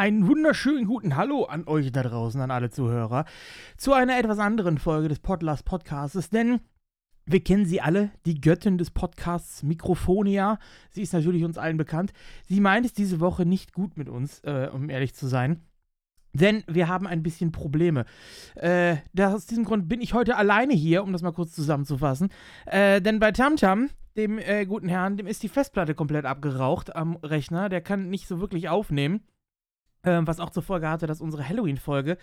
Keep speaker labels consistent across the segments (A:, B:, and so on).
A: Einen wunderschönen guten Hallo an euch da draußen, an alle Zuhörer, zu einer etwas anderen Folge des Podlast Podcasts, denn wir kennen sie alle, die Göttin des Podcasts Mikrofonia. Sie ist natürlich uns allen bekannt. Sie meint es diese Woche nicht gut mit uns, äh, um ehrlich zu sein. Denn wir haben ein bisschen Probleme. Äh, aus diesem Grund bin ich heute alleine hier, um das mal kurz zusammenzufassen. Äh, denn bei Tamtam, dem äh, guten Herrn, dem ist die Festplatte komplett abgeraucht am Rechner. Der kann nicht so wirklich aufnehmen. Ähm, was auch zur Folge hatte, dass unsere Halloween-Folge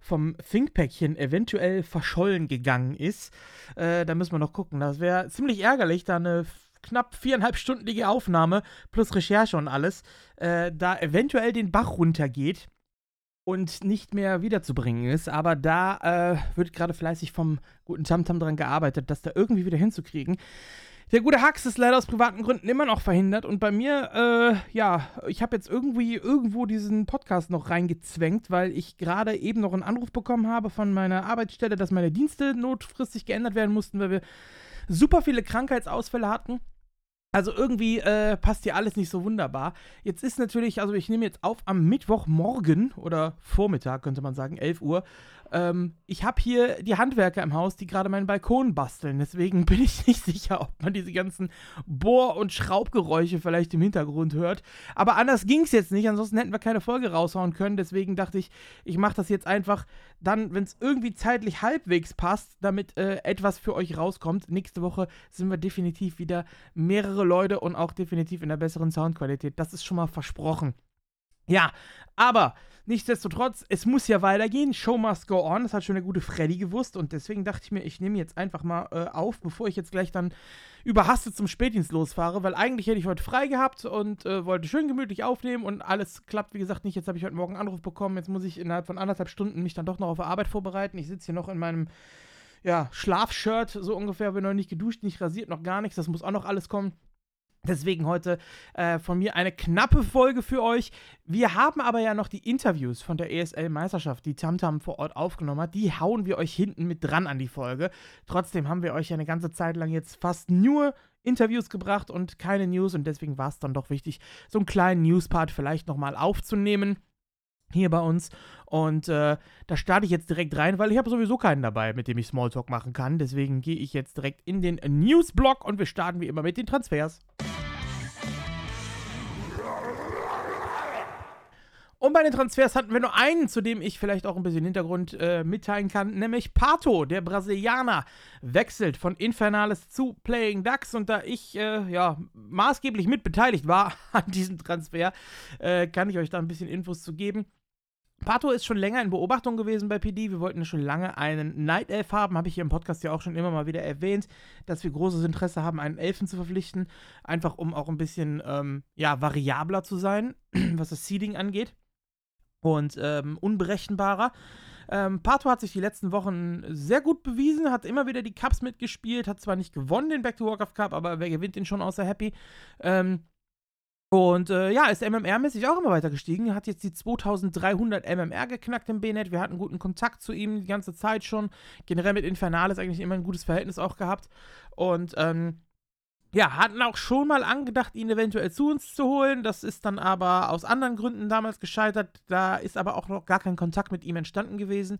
A: vom Thinkpäckchen eventuell verschollen gegangen ist. Äh, da müssen wir noch gucken. Das wäre ziemlich ärgerlich, da eine knapp viereinhalbstündige Aufnahme plus Recherche und alles, äh, da eventuell den Bach runtergeht und nicht mehr wiederzubringen ist. Aber da äh, wird gerade fleißig vom guten Tamtam dran gearbeitet, das da irgendwie wieder hinzukriegen. Der gute Hax ist leider aus privaten Gründen immer noch verhindert und bei mir, äh, ja, ich habe jetzt irgendwie irgendwo diesen Podcast noch reingezwängt, weil ich gerade eben noch einen Anruf bekommen habe von meiner Arbeitsstelle, dass meine Dienste notfristig geändert werden mussten, weil wir super viele Krankheitsausfälle hatten. Also irgendwie äh, passt hier alles nicht so wunderbar. Jetzt ist natürlich, also ich nehme jetzt auf am Mittwochmorgen oder Vormittag, könnte man sagen, 11 Uhr. Ähm, ich habe hier die Handwerker im Haus, die gerade meinen Balkon basteln. Deswegen bin ich nicht sicher, ob man diese ganzen Bohr- und Schraubgeräusche vielleicht im Hintergrund hört. Aber anders ging es jetzt nicht. Ansonsten hätten wir keine Folge raushauen können. Deswegen dachte ich, ich mache das jetzt einfach dann, wenn es irgendwie zeitlich halbwegs passt, damit äh, etwas für euch rauskommt. Nächste Woche sind wir definitiv wieder mehrere Leute und auch definitiv in der besseren Soundqualität. Das ist schon mal versprochen. Ja, aber nichtsdestotrotz, es muss ja weitergehen. Show must go on. Das hat schon der gute Freddy gewusst. Und deswegen dachte ich mir, ich nehme jetzt einfach mal äh, auf, bevor ich jetzt gleich dann überhastet zum Spätdienst losfahre. Weil eigentlich hätte ich heute frei gehabt und äh, wollte schön gemütlich aufnehmen. Und alles klappt, wie gesagt, nicht. Jetzt habe ich heute Morgen einen Anruf bekommen. Jetzt muss ich innerhalb von anderthalb Stunden mich dann doch noch auf Arbeit vorbereiten. Ich sitze hier noch in meinem ja, Schlafshirt, so ungefähr. Bin noch nicht geduscht, nicht rasiert, noch gar nichts. Das muss auch noch alles kommen. Deswegen heute äh, von mir eine knappe Folge für euch. Wir haben aber ja noch die Interviews von der ESL-Meisterschaft, die Tamtam vor Ort aufgenommen hat. Die hauen wir euch hinten mit dran an die Folge. Trotzdem haben wir euch ja eine ganze Zeit lang jetzt fast nur Interviews gebracht und keine News. Und deswegen war es dann doch wichtig, so einen kleinen News-Part vielleicht nochmal aufzunehmen hier bei uns. Und äh, da starte ich jetzt direkt rein, weil ich habe sowieso keinen dabei, mit dem ich Smalltalk machen kann. Deswegen gehe ich jetzt direkt in den News-Blog und wir starten wie immer mit den Transfers. Und bei den Transfers hatten wir nur einen, zu dem ich vielleicht auch ein bisschen Hintergrund äh, mitteilen kann, nämlich Pato, der Brasilianer, wechselt von Infernales zu Playing Ducks. Und da ich äh, ja maßgeblich mitbeteiligt war an diesem Transfer, äh, kann ich euch da ein bisschen Infos zu geben. Pato ist schon länger in Beobachtung gewesen bei PD. Wir wollten schon lange einen Night Elf haben. Habe ich hier im Podcast ja auch schon immer mal wieder erwähnt, dass wir großes Interesse haben, einen Elfen zu verpflichten. Einfach um auch ein bisschen ähm, ja, variabler zu sein, was das Seeding angeht. Und ähm, unberechenbarer. Ähm, Pato hat sich die letzten Wochen sehr gut bewiesen, hat immer wieder die Cups mitgespielt, hat zwar nicht gewonnen den Back to Warcraft Cup, aber wer gewinnt den schon außer Happy? Ähm, und äh, ja, ist MMR-mäßig auch immer weiter gestiegen. Hat jetzt die 2300 MMR geknackt im BNet. Wir hatten guten Kontakt zu ihm die ganze Zeit schon. Generell mit Infernales eigentlich immer ein gutes Verhältnis auch gehabt. Und ähm, ja, hatten auch schon mal angedacht, ihn eventuell zu uns zu holen. Das ist dann aber aus anderen Gründen damals gescheitert. Da ist aber auch noch gar kein Kontakt mit ihm entstanden gewesen.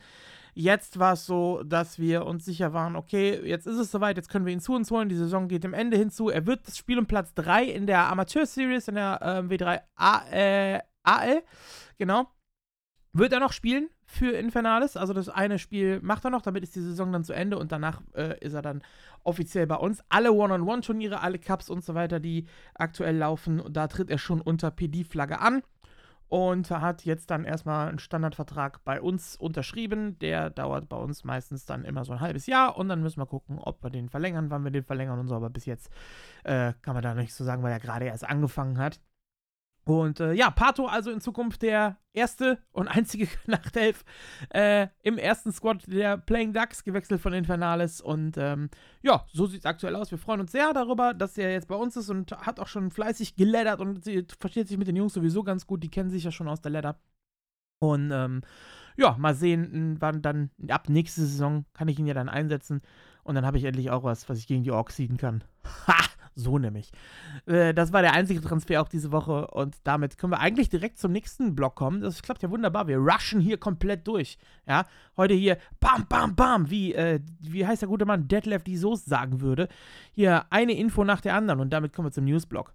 A: Jetzt war es so, dass wir uns sicher waren, okay, jetzt ist es soweit, jetzt können wir ihn zu uns holen. Die Saison geht dem Ende hinzu. Er wird das Spiel um Platz 3 in der Amateur-Series, in der äh, W3 A äh, AL. Genau. Wird er noch spielen für Infernales? Also das eine Spiel macht er noch, damit ist die Saison dann zu Ende und danach äh, ist er dann offiziell bei uns. Alle One-on-One-Turniere, alle Cups und so weiter, die aktuell laufen, da tritt er schon unter PD-Flagge an und hat jetzt dann erstmal einen Standardvertrag bei uns unterschrieben. Der dauert bei uns meistens dann immer so ein halbes Jahr und dann müssen wir gucken, ob wir den verlängern, wann wir den verlängern und so. Aber bis jetzt äh, kann man da nicht so sagen, weil er gerade erst angefangen hat. Und äh, ja, Pato also in Zukunft der erste und einzige Nachtelf äh, im ersten Squad der Playing Ducks, gewechselt von Infernales. Und ähm, ja, so sieht es aktuell aus. Wir freuen uns sehr darüber, dass er jetzt bei uns ist und hat auch schon fleißig geleddert und versteht sich mit den Jungs sowieso ganz gut. Die kennen sich ja schon aus der Ladder. Und ähm, ja, mal sehen, wann dann ab nächste Saison kann ich ihn ja dann einsetzen. Und dann habe ich endlich auch was, was ich gegen die Orks siegen kann. Ha! So nämlich. Äh, das war der einzige Transfer auch diese Woche und damit können wir eigentlich direkt zum nächsten Block kommen. Das klappt ja wunderbar. Wir rushen hier komplett durch. Ja, heute hier bam, bam, bam, wie, äh, wie heißt der gute Mann Detlef die Soest sagen würde. Hier eine Info nach der anderen und damit kommen wir zum Newsblock.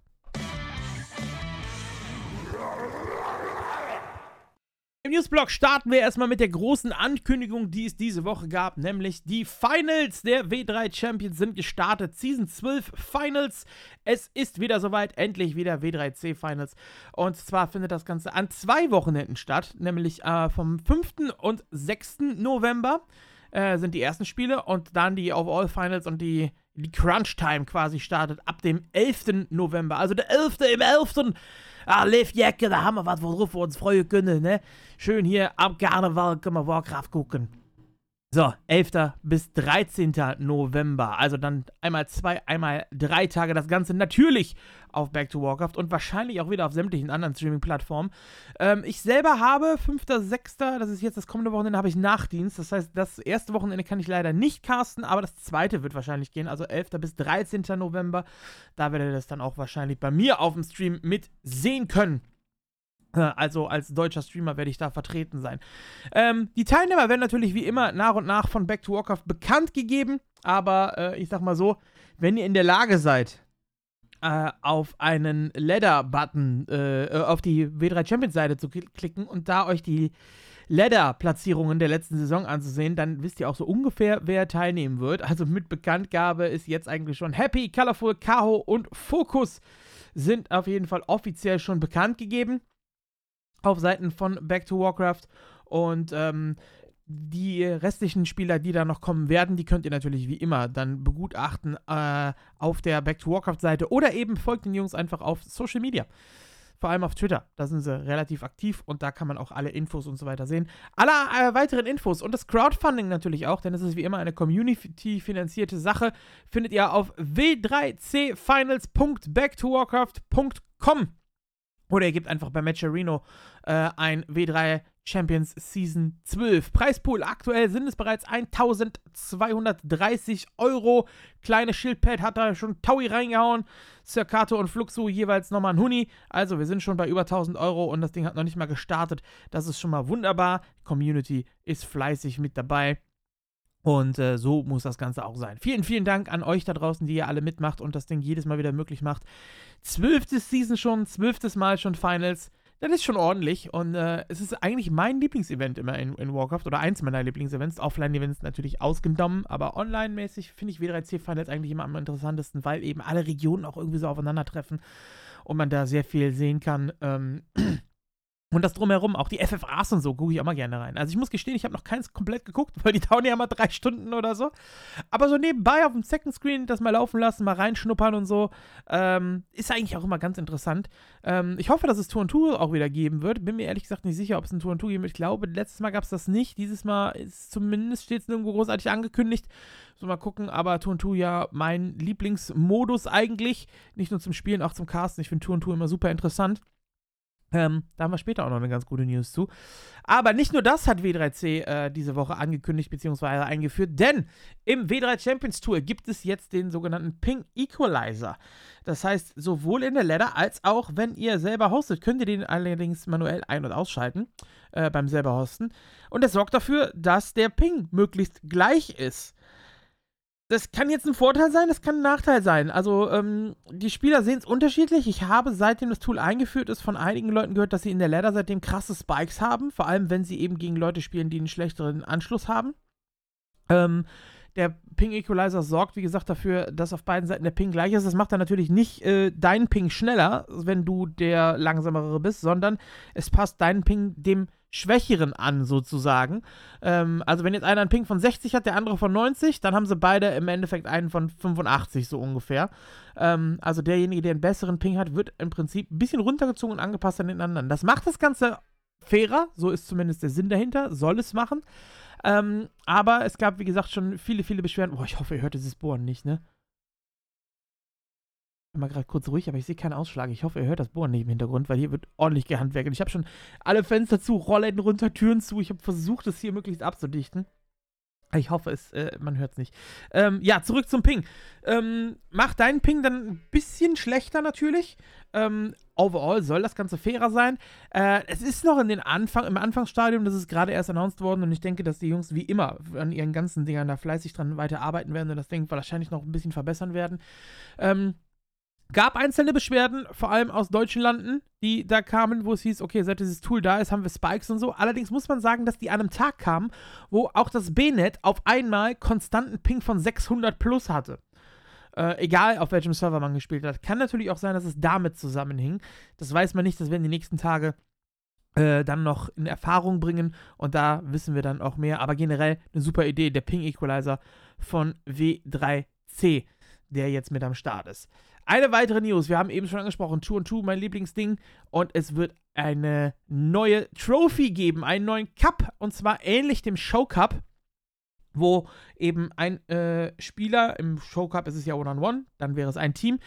A: Im Newsblog starten wir erstmal mit der großen Ankündigung, die es diese Woche gab, nämlich die Finals der W3 Champions sind gestartet. Season 12 Finals. Es ist wieder soweit, endlich wieder W3C Finals. Und zwar findet das Ganze an zwei Wochenenden statt, nämlich äh, vom 5. und 6. November äh, sind die ersten Spiele und dann die Overall Finals und die, die Crunch Time quasi startet ab dem 11. November. Also der 11. im 11. Ah, Liv Jacke, da haben wir was, worauf wir uns freuen können, ne? Schön hier am Karneval können wir Warcraft gucken. So, 11. bis 13. November. Also dann einmal zwei, einmal drei Tage das Ganze natürlich auf Back to Warcraft und wahrscheinlich auch wieder auf sämtlichen anderen Streaming-Plattformen. Ähm, ich selber habe 5.6., das ist jetzt das kommende Wochenende, habe ich Nachdienst. Das heißt, das erste Wochenende kann ich leider nicht casten, aber das zweite wird wahrscheinlich gehen. Also 11. bis 13. November. Da werdet ihr das dann auch wahrscheinlich bei mir auf dem Stream mit sehen können. Also als deutscher Streamer werde ich da vertreten sein. Ähm, die Teilnehmer werden natürlich wie immer nach und nach von Back to Warcraft bekannt gegeben, aber äh, ich sag mal so, wenn ihr in der Lage seid, äh, auf einen Ladder-Button äh, äh auf die W3 Champions-Seite zu klicken und da euch die Ladder-Platzierungen der letzten Saison anzusehen, dann wisst ihr auch so ungefähr, wer teilnehmen wird. Also mit Bekanntgabe ist jetzt eigentlich schon Happy, Colorful, Kaho und Focus sind auf jeden Fall offiziell schon bekannt gegeben auf Seiten von Back to Warcraft. Und ähm, die restlichen Spieler, die da noch kommen werden, die könnt ihr natürlich wie immer dann begutachten äh, auf der Back to Warcraft-Seite oder eben folgt den Jungs einfach auf Social Media. Vor allem auf Twitter. Da sind sie relativ aktiv und da kann man auch alle Infos und so weiter sehen. Alle äh, weiteren Infos und das Crowdfunding natürlich auch, denn es ist wie immer eine Community-finanzierte Sache, findet ihr auf w3cfinals.backtowarcraft.com. Oder ihr gebt einfach bei Matcherino äh, ein W3 Champions Season 12. Preispool aktuell sind es bereits 1230 Euro. Kleine Schildpad hat da schon Taui reingehauen. Circato und Fluxu jeweils nochmal ein Huni. Also wir sind schon bei über 1000 Euro und das Ding hat noch nicht mal gestartet. Das ist schon mal wunderbar. Community ist fleißig mit dabei. Und äh, so muss das Ganze auch sein. Vielen, vielen Dank an euch da draußen, die ihr alle mitmacht und das Ding jedes Mal wieder möglich macht. Zwölftes Season schon, zwölftes Mal schon Finals. Das ist schon ordentlich und äh, es ist eigentlich mein Lieblingsevent immer in, in Warcraft oder eins meiner Lieblingsevents. Offline-Events natürlich ausgenommen, aber online-mäßig finde ich W3C Finals eigentlich immer am interessantesten, weil eben alle Regionen auch irgendwie so aufeinandertreffen und man da sehr viel sehen kann. Ähm, Und das drumherum, auch die FFAs und so, gucke ich auch mal gerne rein. Also ich muss gestehen, ich habe noch keins komplett geguckt, weil die dauern ja mal drei Stunden oder so. Aber so nebenbei auf dem Second Screen das mal laufen lassen, mal reinschnuppern und so, ähm, ist eigentlich auch immer ganz interessant. Ähm, ich hoffe, dass es Tour und Tour auch wieder geben wird. Bin mir ehrlich gesagt nicht sicher, ob es ein Tour und Tour geben wird. Ich glaube, letztes Mal gab es das nicht. Dieses Mal ist zumindest steht es nirgendwo großartig angekündigt. So mal gucken, aber Tour und Tour ja mein Lieblingsmodus eigentlich. Nicht nur zum Spielen, auch zum Casten. Ich finde Tour und Tour immer super interessant. Ähm, da haben wir später auch noch eine ganz gute News zu. Aber nicht nur das hat W3C äh, diese Woche angekündigt bzw. eingeführt, denn im W3 Champions Tour gibt es jetzt den sogenannten Ping Equalizer. Das heißt, sowohl in der Ladder als auch wenn ihr selber hostet, könnt ihr den allerdings manuell ein- und ausschalten äh, beim selber hosten. Und das sorgt dafür, dass der Ping möglichst gleich ist das kann jetzt ein Vorteil sein, das kann ein Nachteil sein. Also, ähm, die Spieler sehen es unterschiedlich. Ich habe, seitdem das Tool eingeführt ist, von einigen Leuten gehört, dass sie in der Ladder seitdem krasse Spikes haben. Vor allem, wenn sie eben gegen Leute spielen, die einen schlechteren Anschluss haben. Ähm, der Ping Equalizer sorgt, wie gesagt, dafür, dass auf beiden Seiten der Ping gleich ist. Das macht dann natürlich nicht äh, deinen Ping schneller, wenn du der langsamere bist, sondern es passt deinen Ping dem Schwächeren an, sozusagen. Ähm, also, wenn jetzt einer einen Ping von 60 hat, der andere von 90, dann haben sie beide im Endeffekt einen von 85, so ungefähr. Ähm, also, derjenige, der einen besseren Ping hat, wird im Prinzip ein bisschen runtergezogen und angepasst an den anderen. Das macht das Ganze fairer, so ist zumindest der Sinn dahinter, soll es machen. Ähm, aber es gab, wie gesagt, schon viele, viele Beschwerden. Boah, ich hoffe, ihr hört dieses Bohren nicht, ne? Mal gerade kurz ruhig, aber ich sehe keinen Ausschlag. Ich hoffe, ihr hört das Bohren nicht im Hintergrund, weil hier wird ordentlich gehandwerkt. Ich habe schon alle Fenster zu, Rollläden runter, Türen zu. Ich habe versucht, das hier möglichst abzudichten. Ich hoffe, es, äh, man hört es nicht. Ähm, ja, zurück zum Ping. Ähm, macht deinen Ping dann ein bisschen schlechter natürlich. Ähm, overall soll das Ganze fairer sein. Äh, es ist noch in den Anfang, im Anfangsstadium, das ist gerade erst announced worden und ich denke, dass die Jungs wie immer an ihren ganzen Dingern da fleißig dran weiterarbeiten werden und das Ding wahrscheinlich noch ein bisschen verbessern werden. Ähm, Gab einzelne Beschwerden, vor allem aus deutschen Landen, die da kamen, wo es hieß, okay, seit dieses Tool da ist, haben wir Spikes und so. Allerdings muss man sagen, dass die an einem Tag kamen, wo auch das B-Net auf einmal konstanten Ping von 600 plus hatte. Äh, egal, auf welchem Server man gespielt hat. Kann natürlich auch sein, dass es damit zusammenhing. Das weiß man nicht, das werden die nächsten Tage äh, dann noch in Erfahrung bringen und da wissen wir dann auch mehr. Aber generell eine super Idee, der Ping Equalizer von W3C, der jetzt mit am Start ist. Eine weitere News, wir haben eben schon angesprochen, 2 und 2, mein Lieblingsding. Und es wird eine neue Trophy geben, einen neuen Cup. Und zwar ähnlich dem Show Cup, wo eben ein äh, Spieler, im Show Cup ist es ja One-on-One, -on -one, dann wäre es ein Team,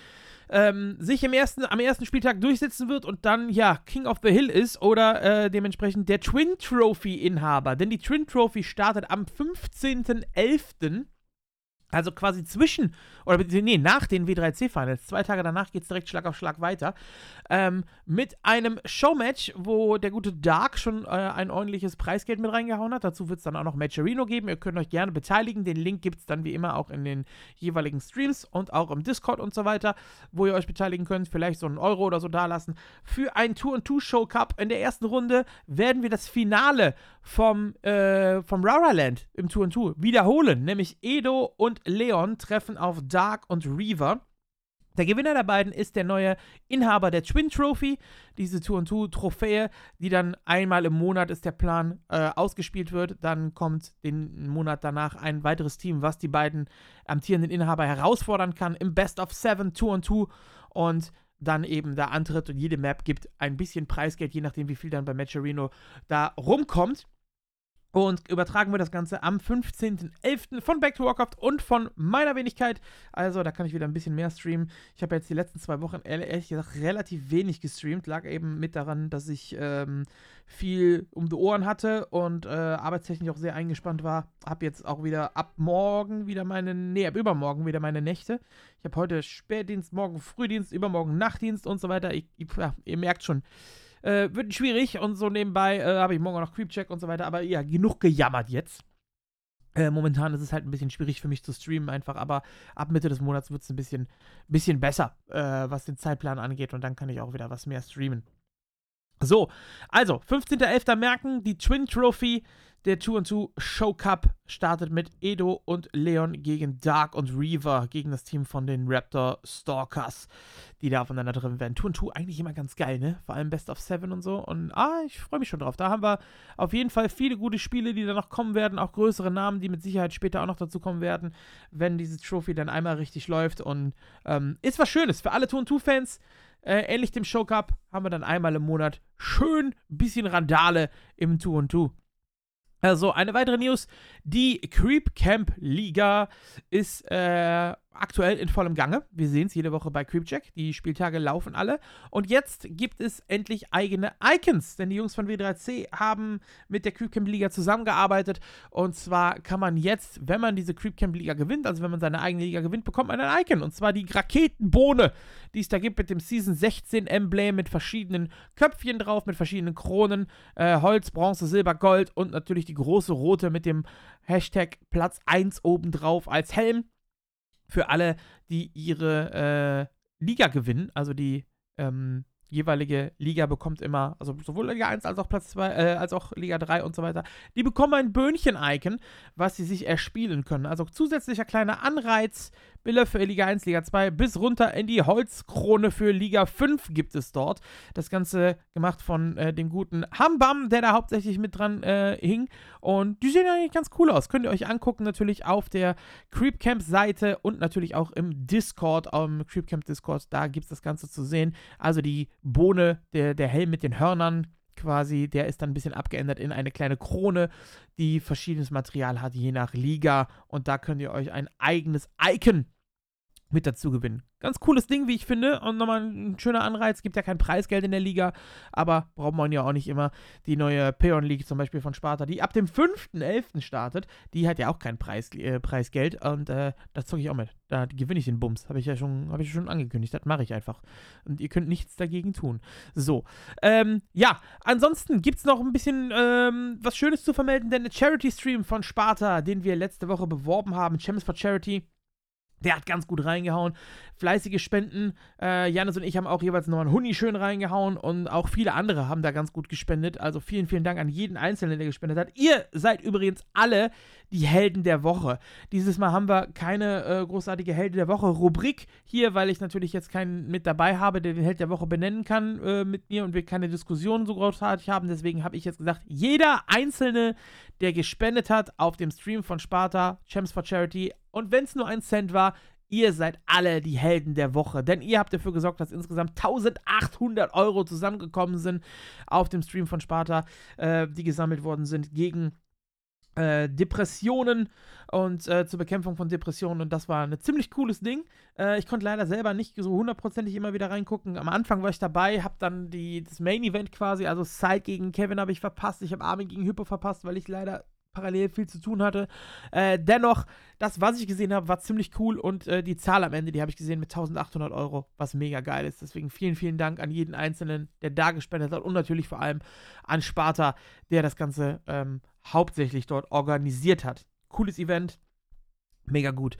A: ähm, sich im ersten, am ersten Spieltag durchsetzen wird und dann, ja, King of the Hill ist oder äh, dementsprechend der Twin Trophy-Inhaber. Denn die Twin Trophy startet am 15.11. Also quasi zwischen, oder nee, nach den W3C-Finals, zwei Tage danach geht es direkt Schlag auf Schlag weiter, ähm, mit einem Showmatch, wo der gute Dark schon äh, ein ordentliches Preisgeld mit reingehauen hat. Dazu wird es dann auch noch Matcherino geben. Ihr könnt euch gerne beteiligen. Den Link gibt es dann wie immer auch in den jeweiligen Streams und auch im Discord und so weiter, wo ihr euch beteiligen könnt. Vielleicht so einen Euro oder so dalassen. Für ein Tour-and-Two-Show Cup in der ersten Runde werden wir das Finale vom, äh, vom Rara Land im Tour-and-Two wiederholen, nämlich Edo und und Leon treffen auf Dark und Reaver. Der Gewinner der beiden ist der neue Inhaber der Twin Trophy, diese Tour und Tour Trophäe, die dann einmal im Monat ist der Plan äh, ausgespielt wird. Dann kommt den Monat danach ein weiteres Team, was die beiden amtierenden Inhaber herausfordern kann im Best of Seven Tour und Tour und dann eben da antritt und jede Map gibt ein bisschen Preisgeld, je nachdem wie viel dann bei Matcherino da rumkommt. Und übertragen wir das Ganze am 15.11. von Back to Warcraft und von meiner Wenigkeit. Also, da kann ich wieder ein bisschen mehr streamen. Ich habe jetzt die letzten zwei Wochen ehrlich gesagt relativ wenig gestreamt. Lag eben mit daran, dass ich ähm, viel um die Ohren hatte und äh, arbeitstechnisch auch sehr eingespannt war. Habe jetzt auch wieder ab morgen wieder meine, nee, ab übermorgen wieder meine Nächte. Ich habe heute Spätdienst, morgen Frühdienst, übermorgen Nachtdienst und so weiter. Ich, ich, ja, ihr merkt schon. Äh, wird schwierig und so nebenbei äh, habe ich morgen noch Creepcheck und so weiter. Aber ja, genug gejammert jetzt. Äh, momentan ist es halt ein bisschen schwierig für mich zu streamen einfach, aber ab Mitte des Monats wird es ein bisschen, bisschen besser, äh, was den Zeitplan angeht und dann kann ich auch wieder was mehr streamen. So, also 15.11. merken, die Twin Trophy der 2-2 Show Cup startet mit Edo und Leon gegen Dark und Reaver, gegen das Team von den Raptor Stalkers, die da aufeinander drin werden. 2-2 eigentlich immer ganz geil, ne? Vor allem Best of Seven und so. Und ah, ich freue mich schon drauf. Da haben wir auf jeden Fall viele gute Spiele, die da noch kommen werden, auch größere Namen, die mit Sicherheit später auch noch dazu kommen werden, wenn diese Trophy dann einmal richtig läuft. Und ähm, ist was Schönes für alle 2-2-Fans. Äh, ähnlich dem Show Cup haben wir dann einmal im Monat schön ein bisschen Randale im 2-2. Also eine weitere News, die Creep Camp Liga ist äh, aktuell in vollem Gange. Wir sehen es jede Woche bei Creepcheck. Die Spieltage laufen alle. Und jetzt gibt es endlich eigene Icons, denn die Jungs von W3C haben mit der Creepcamp Liga zusammengearbeitet. Und zwar kann man jetzt, wenn man diese Creepcamp Liga gewinnt, also wenn man seine eigene Liga gewinnt, bekommt man ein Icon. Und zwar die Raketenbohne, die es da gibt mit dem Season 16 Emblem mit verschiedenen Köpfchen drauf, mit verschiedenen Kronen, äh, Holz, Bronze, Silber, Gold und natürlich die große rote mit dem Hashtag Platz 1 oben drauf als Helm für alle, die ihre äh, Liga gewinnen, also die ähm, jeweilige Liga bekommt immer, also sowohl Liga 1 als auch Platz 2, äh, als auch Liga 3 und so weiter, die bekommen ein Böhnchen-Icon, was sie sich erspielen können. Also zusätzlicher kleiner Anreiz, Bilder für Liga 1, Liga 2 bis runter in die Holzkrone für Liga 5 gibt es dort. Das Ganze gemacht von äh, dem guten Hambam, der da hauptsächlich mit dran äh, hing. Und die sehen eigentlich ganz cool aus. Könnt ihr euch angucken, natürlich auf der Creepcamp-Seite und natürlich auch im Discord, am Creepcamp Discord, da gibt es das Ganze zu sehen. Also die Bohne, der, der Helm mit den Hörnern, quasi, der ist dann ein bisschen abgeändert in eine kleine Krone, die verschiedenes Material hat, je nach Liga. Und da könnt ihr euch ein eigenes Icon mit dazu gewinnen. Ganz cooles Ding, wie ich finde. Und nochmal ein schöner Anreiz. Gibt ja kein Preisgeld in der Liga, aber braucht man ja auch nicht immer. Die neue Peon League zum Beispiel von Sparta, die ab dem 5.11. startet, die hat ja auch kein Preis, äh, Preisgeld. Und äh, das zocke ich auch mit. Da gewinne ich den Bums. Habe ich ja schon, ich schon angekündigt. Das mache ich einfach. Und ihr könnt nichts dagegen tun. So. Ähm, ja, ansonsten gibt es noch ein bisschen ähm, was Schönes zu vermelden, denn der Charity-Stream von Sparta, den wir letzte Woche beworben haben, Champions for Charity der hat ganz gut reingehauen. Fleißige Spenden. Äh, Janis und ich haben auch jeweils nochmal einen Huni schön reingehauen und auch viele andere haben da ganz gut gespendet. Also vielen, vielen Dank an jeden Einzelnen, der gespendet hat. Ihr seid übrigens alle die Helden der Woche. Dieses Mal haben wir keine äh, großartige Helden der Woche Rubrik hier, weil ich natürlich jetzt keinen mit dabei habe, der den Held der Woche benennen kann äh, mit mir und wir keine Diskussionen so großartig haben. Deswegen habe ich jetzt gesagt, jeder Einzelne, der gespendet hat auf dem Stream von Sparta, Champs for Charity, und wenn es nur ein Cent war, ihr seid alle die Helden der Woche. Denn ihr habt dafür gesorgt, dass insgesamt 1800 Euro zusammengekommen sind auf dem Stream von Sparta, äh, die gesammelt worden sind gegen äh, Depressionen und äh, zur Bekämpfung von Depressionen und das war ein ziemlich cooles Ding. Äh, ich konnte leider selber nicht so hundertprozentig immer wieder reingucken. Am Anfang war ich dabei, habe dann die, das Main Event quasi, also Side gegen Kevin habe ich verpasst, ich habe Armin gegen Hypo verpasst, weil ich leider parallel viel zu tun hatte. Äh, dennoch, das, was ich gesehen habe, war ziemlich cool und äh, die Zahl am Ende, die habe ich gesehen mit 1800 Euro, was mega geil ist. Deswegen vielen, vielen Dank an jeden Einzelnen, der da gespendet hat und natürlich vor allem an Sparta, der das Ganze ähm, hauptsächlich dort organisiert hat. Cooles Event, mega gut.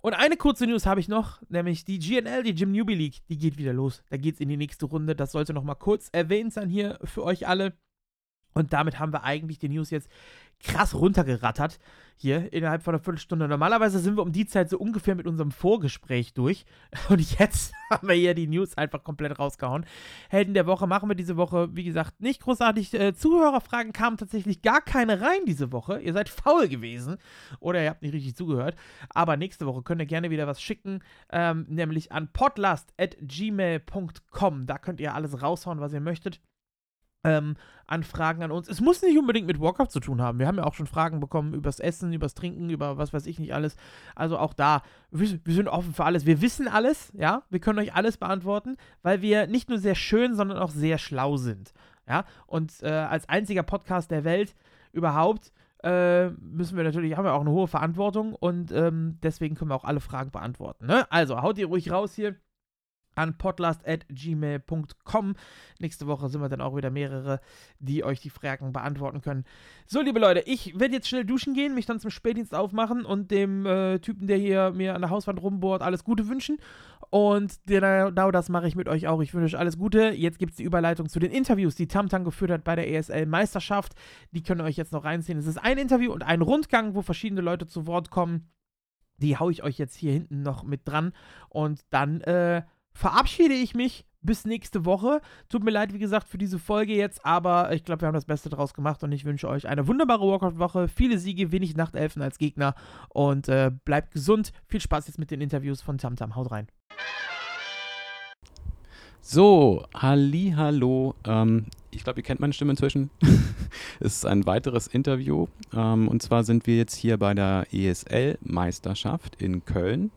A: Und eine kurze News habe ich noch, nämlich die GNL, die Gym Newbie League, die geht wieder los. Da geht es in die nächste Runde. Das sollte noch mal kurz erwähnt sein hier für euch alle. Und damit haben wir eigentlich die News jetzt krass runtergerattert hier innerhalb von einer Viertelstunde. Normalerweise sind wir um die Zeit so ungefähr mit unserem Vorgespräch durch. Und jetzt haben wir hier die News einfach komplett rausgehauen. Helden der Woche machen wir diese Woche, wie gesagt, nicht großartig. Äh, Zuhörerfragen kamen tatsächlich gar keine rein diese Woche. Ihr seid faul gewesen oder ihr habt nicht richtig zugehört. Aber nächste Woche könnt ihr gerne wieder was schicken, ähm, nämlich an podlast.gmail.com. Da könnt ihr alles raushauen, was ihr möchtet ähm, Anfragen an uns. Es muss nicht unbedingt mit Warcraft zu tun haben. Wir haben ja auch schon Fragen bekommen übers Essen, übers Trinken, über was weiß ich nicht alles. Also auch da, wir, wir, sind offen für alles. Wir wissen alles, ja. Wir können euch alles beantworten, weil wir nicht nur sehr schön, sondern auch sehr schlau sind. Ja. Und äh, als einziger Podcast der Welt überhaupt äh, müssen wir natürlich, haben wir auch eine hohe Verantwortung und ähm, deswegen können wir auch alle Fragen beantworten. Ne? Also haut ihr ruhig raus hier an podcast.gmail.com. Nächste Woche sind wir dann auch wieder mehrere, die euch die Fragen beantworten können. So, liebe Leute, ich werde jetzt schnell duschen gehen, mich dann zum Spätdienst aufmachen und dem äh, Typen, der hier mir an der Hauswand rumbohrt, alles Gute wünschen. Und genau das mache ich mit euch auch. Ich wünsche euch alles Gute. Jetzt gibt es die Überleitung zu den Interviews, die Tamtam geführt hat bei der ESL-Meisterschaft. Die können euch jetzt noch reinziehen. Es ist ein Interview und ein Rundgang, wo verschiedene Leute zu Wort kommen. Die haue ich euch jetzt hier hinten noch mit dran. Und dann, äh, verabschiede ich mich bis nächste Woche. Tut mir leid, wie gesagt, für diese Folge jetzt, aber ich glaube, wir haben das Beste draus gemacht und ich wünsche euch eine wunderbare Warcraft-Woche, viele Siege, wenig Nachtelfen als Gegner und äh, bleibt gesund. Viel Spaß jetzt mit den Interviews von Tamtam. Haut rein.
B: So, Halli, hallo. Ähm, ich glaube, ihr kennt meine Stimme inzwischen. es ist ein weiteres Interview. Ähm, und zwar sind wir jetzt hier bei der ESL-Meisterschaft in Köln.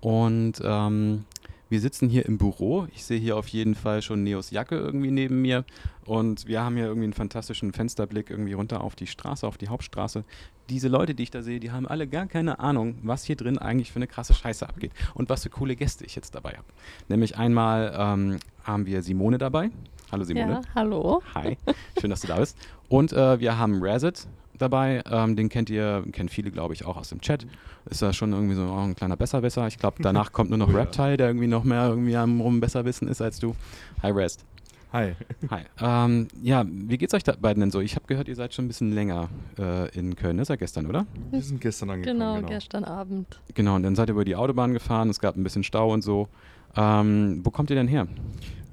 B: Und ähm, wir sitzen hier im Büro. Ich sehe hier auf jeden Fall schon Neos Jacke irgendwie neben mir. Und wir haben hier irgendwie einen fantastischen Fensterblick irgendwie runter auf die Straße, auf die Hauptstraße. Diese Leute, die ich da sehe, die haben alle gar keine Ahnung, was hier drin eigentlich für eine krasse Scheiße abgeht und was für coole Gäste ich jetzt dabei habe. Nämlich einmal ähm, haben wir Simone dabei. Hallo Simone.
C: Ja, hallo.
B: Hi, schön, dass du da bist. Und äh, wir haben Razit dabei. Ähm, den kennt ihr, kennen viele, glaube ich, auch aus dem Chat. Ist da schon irgendwie so oh, ein kleiner Besserwisser. Ich glaube, danach kommt nur noch oh, Reptile, der irgendwie noch mehr irgendwie am rum Besserwissen ist als du. Hi, Rest.
D: Hi.
B: Hi. Ähm, ja, wie geht's euch da beiden denn so? Ich habe gehört, ihr seid schon ein bisschen länger äh, in Köln. Das ist ja gestern, oder?
D: Wir sind gestern angekommen.
C: Genau, genau, gestern Abend.
B: Genau, und dann seid ihr über die Autobahn gefahren. Es gab ein bisschen Stau und so. Ähm, wo kommt ihr denn her?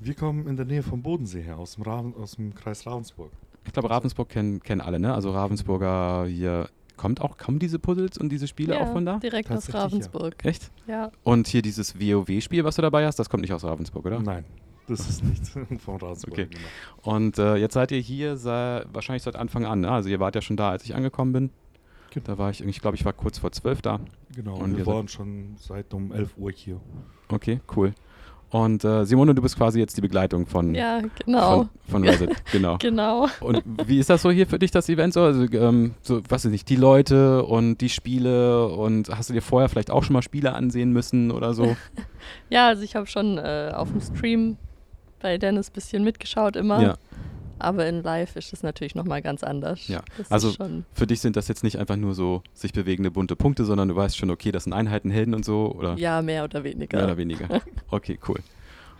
D: Wir kommen in der Nähe vom Bodensee her, aus dem, Raven, aus dem Kreis Ravensburg.
B: Ich glaube, Ravensburg kennen, kennen alle, ne? Also Ravensburger hier. Kommt auch, kommen diese Puzzles und diese Spiele
C: ja,
B: auch von da?
C: direkt aus Ravensburg.
B: Ja. Echt?
C: Ja.
B: Und hier dieses WoW-Spiel, was du dabei hast, das kommt nicht aus Ravensburg, oder?
D: Nein, das ist nicht von Ravensburg.
B: Okay. Genau. Und äh, jetzt seid ihr hier sei, wahrscheinlich seit Anfang an, ne? Also ihr wart ja schon da, als ich angekommen bin. Da war ich, ich glaube, ich war kurz vor zwölf da.
D: Genau,
B: Und
D: wir waren schon seit um 11 Uhr hier.
B: Okay, cool. Und äh, Simone, du bist quasi jetzt die Begleitung von,
C: Ja, genau.
B: von, von Reddit. Genau.
C: Genau.
B: Und wie ist das so hier für dich, das Event so? Also, ähm, so, was weiß ich, die Leute und die Spiele und hast du dir vorher vielleicht auch schon mal Spiele ansehen müssen oder so?
C: Ja, also ich habe schon äh, auf dem Stream bei Dennis ein bisschen mitgeschaut immer.
B: Ja.
C: Aber in Live ist es natürlich nochmal ganz anders.
B: Ja,
C: Das
B: also-
C: ist schon,
B: Für dich sind das jetzt nicht einfach nur so sich bewegende bunte Punkte, sondern du weißt schon, okay, das sind Einheiten, Helden und so, oder?
C: ja, mehr oder weniger.
B: Mehr oder weniger. Okay, cool.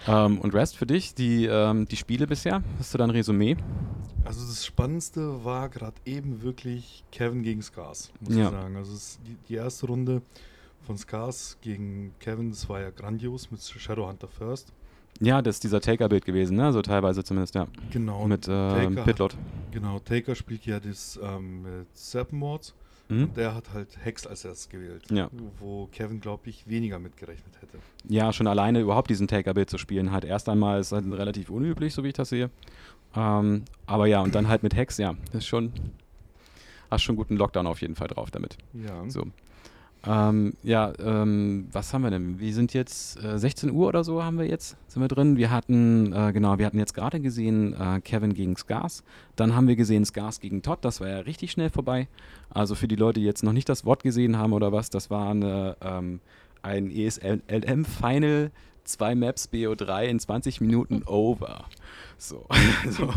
B: Ähm, und Rest für dich, die, ähm, die Spiele bisher? Hast du da ein Resümee?
D: Also das Spannendste war gerade eben wirklich Kevin gegen Skars, muss
B: Ja.
D: ich sagen. Also es, die, die erste Runde von Skars gegen Kevin, das war ja grandios mit Shadowhunter First.
B: Ja, das ist dieser Taker-Bild gewesen, ne? So teilweise zumindest, ja.
D: Genau.
B: Mit äh, Pitlot.
D: Genau, Taker spielt ja das ähm, mit Serpenmords
B: Mhm.
D: und der hat halt Hex als erstes gewählt.
B: Ja.
D: Wo Kevin, glaube ich, weniger mitgerechnet hätte.
B: Ja, schon alleine überhaupt diesen Taker-Bild zu spielen, halt erst einmal ist halt relativ unüblich, so wie ich das sehe. Ähm, aber ja, und dann halt mit Hex, ja, das ist schon, hast schon guten Lockdown auf jeden Fall drauf damit.
D: Ja.
B: So. Ähm, ja, ähm, was haben wir denn? Wir sind jetzt äh, 16 Uhr oder so haben wir jetzt, sind wir drin. Wir hatten, äh, genau, wir hatten jetzt gerade gesehen äh, Kevin gegen Skars. Dann haben wir gesehen Skars gegen Todd. Das war ja richtig schnell vorbei. Also für die Leute, die jetzt noch nicht das Wort gesehen haben oder was, das war eine, ähm, ein E ESLM Final, zwei Maps BO3 in 20 Minuten over. So, also,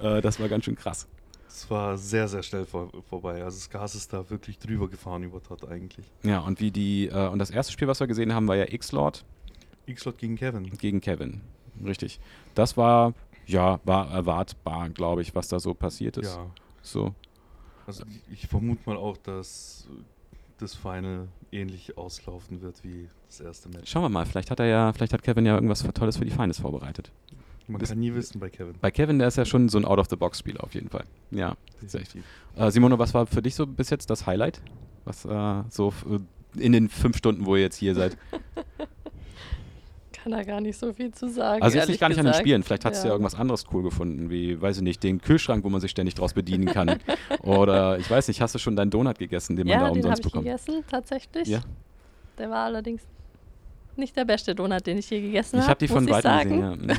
B: äh, das war ganz schön krass.
D: Es war sehr, sehr schnell vor, vorbei. Also Skars ist da wirklich drüber gefahren über Todd eigentlich.
B: Ja, und wie die, äh, und das erste Spiel, was wir gesehen haben, war ja X-Lord.
D: X-Lot gegen Kevin.
B: gegen Kevin. Richtig. Das war, ja, war erwartbar, glaube ich, was da so passiert ist.
D: Ja.
B: So.
D: Also ich- ich vermute mal auch, dass das Final ähnlich auslaufen wird wie das erste Match.
B: Schauen wir mal, vielleicht hat er ja, vielleicht hat Kevin ja irgendwas Tolles für die Finals vorbereitet.
D: Man
B: Das-
D: kann nie wissen bei Kevin.
B: Bei Kevin, der ist ja schon so ein Out-of-the-Box-Spieler auf jeden Fall. Ja.
D: Definitiv.
B: Äh, Simone, was war für dich so bis jetzt das Highlight? Was äh, so f- in den fünf Stunden, wo ihr jetzt hier seid?
C: Kann da gar nicht so viel zu sagen.
B: Also jetzt nicht gar nicht an den
C: gesagt.
B: Spielen. Vielleicht hast du ja
C: Ja.
B: irgendwas anderes cool gefunden, wie, weiß ich nicht, den Kühlschrank, wo man sich ständig draus bedienen kann. Oder ich weiß nicht, hast du schon deinen Donut gegessen, den man
C: Ja,
B: da
C: den habe
B: umsonst
C: ich
B: bekommt?
C: gegessen, tatsächlich.
B: Ja.
C: Der war allerdings nicht der beste Donut, den ich je gegessen
B: Ich
C: habe.
B: habe die von weitem gesehen, ja.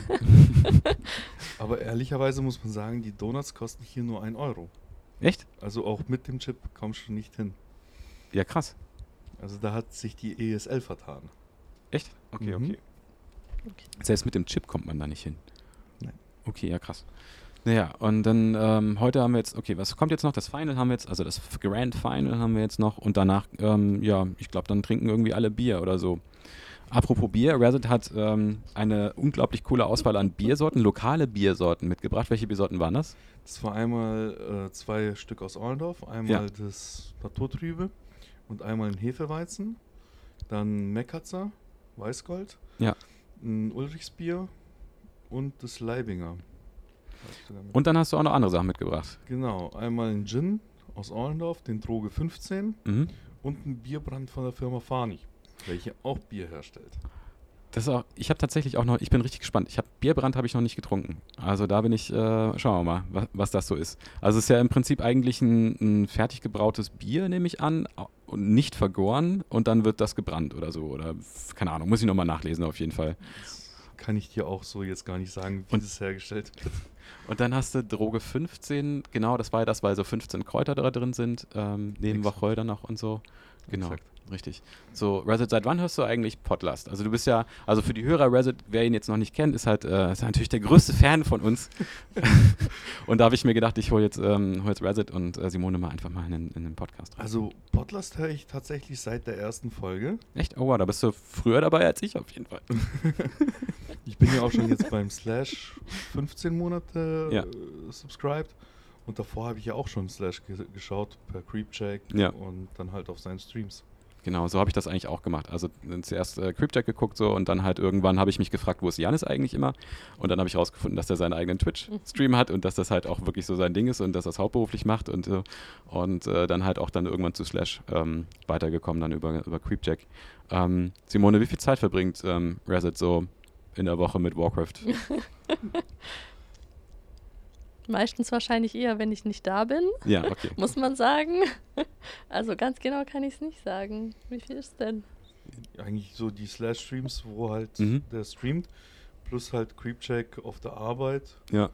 D: Aber ehrlicherweise muss man sagen, die Donuts kosten hier nur 1 Euro.
B: Echt?
D: Also auch mit dem Chip kommst du nicht hin.
B: Ja, krass.
D: Also da hat sich die ESL vertan.
B: Echt? Okay,
D: Mhm.
B: okay. Selbst mit dem Chip kommt man da nicht hin.
D: Nein.
B: Okay, ja, krass. Naja, und dann ähm, heute haben wir jetzt, okay, was kommt jetzt noch? Das Final haben wir jetzt, also das Grand Final haben wir jetzt noch und danach, ähm, ja, ich glaube, dann trinken irgendwie alle Bier oder so. Apropos Bier, Reddit hat ähm, eine unglaublich coole Auswahl an Biersorten, lokale Biersorten mitgebracht. Welche Biersorten waren das?
D: Das war einmal äh, zwei Stück aus Orlendorf, einmal das Naturtrübe und einmal ein Hefeweizen, dann Mekatzer, Weißgold,
B: Ja.
D: ein Ulrichsbier und das Leibinger.
B: Und dann hast du auch noch andere Sachen mitgebracht.
D: Genau, einmal ein Gin aus Orlendorf, den Droge 15
B: Mhm.
D: und ein Bierbrand von der Firma Fani, welche auch Bier herstellt.
B: Das auch, ich habe tatsächlich auch noch, ich bin richtig gespannt. Ich habe Bierbrand habe ich noch nicht getrunken. Also da bin ich, äh, schauen wir mal, was, was das so ist. Also es ist ja im Prinzip eigentlich ein, ein fertig gebrautes Bier, nehme ich an, und nicht vergoren und dann wird das gebrannt oder so. Oder keine Ahnung, muss ich nochmal nachlesen auf jeden Fall.
D: Das kann ich dir auch so jetzt gar nicht sagen, wie
B: Und-
D: das hergestellt wird.
B: Und dann hast du Droge 15, genau, das war ja das, weil so 15 Kräuter da drin sind, ähm, neben. Wacholder noch und so. Genau,
D: Exakt.
B: Richtig. So, Reset, seit wann hörst du eigentlich Podlast? Also du bist ja, also für die Hörer, Reset, wer ihn jetzt noch nicht kennt, ist halt äh, ist natürlich der größte Fan von uns. und da habe ich mir gedacht, ich hole jetzt, ähm, hol jetzt Reset und äh, Simone mal einfach mal in, den- in den Podcast rein.
D: Also Podcast höre ich tatsächlich seit der ersten Folge.
B: Echt? Oh wow, da bist du früher dabei als ich auf jeden Fall.
D: Ich bin ja auch schon jetzt beim Slash 15 Monate
B: Ja.
D: äh, subscribed. Und davor habe ich ja auch schon Slash ge geschaut per Creepcheck
B: Ja.
D: und dann halt auf seinen Streams.
B: Genau, so habe ich das eigentlich auch gemacht. Also zuerst äh, Cryptjack geguckt so und dann halt irgendwann habe ich mich gefragt, wo ist Janis eigentlich immer? Und dann habe ich rausgefunden, dass er seinen eigenen Twitch-Stream hat und dass das halt auch wirklich so sein Ding ist und dass er es hauptberuflich macht und, äh, und äh, dann halt auch dann irgendwann zu Slash ähm, weitergekommen, dann über, über Creepjack. Ähm, Simone, wie viel Zeit verbringt ähm, Reset so in der Woche mit Warcraft?
C: Meistens wahrscheinlich eher, wenn ich nicht da bin,
B: Ja, okay.
C: muss man sagen. Also ganz genau kann ich es nicht sagen. Wie viel ist denn?
D: Eigentlich so die Slash-Streams, wo halt
B: Mhm.
D: der streamt, plus halt Creepcheck auf der Arbeit,
B: Ja.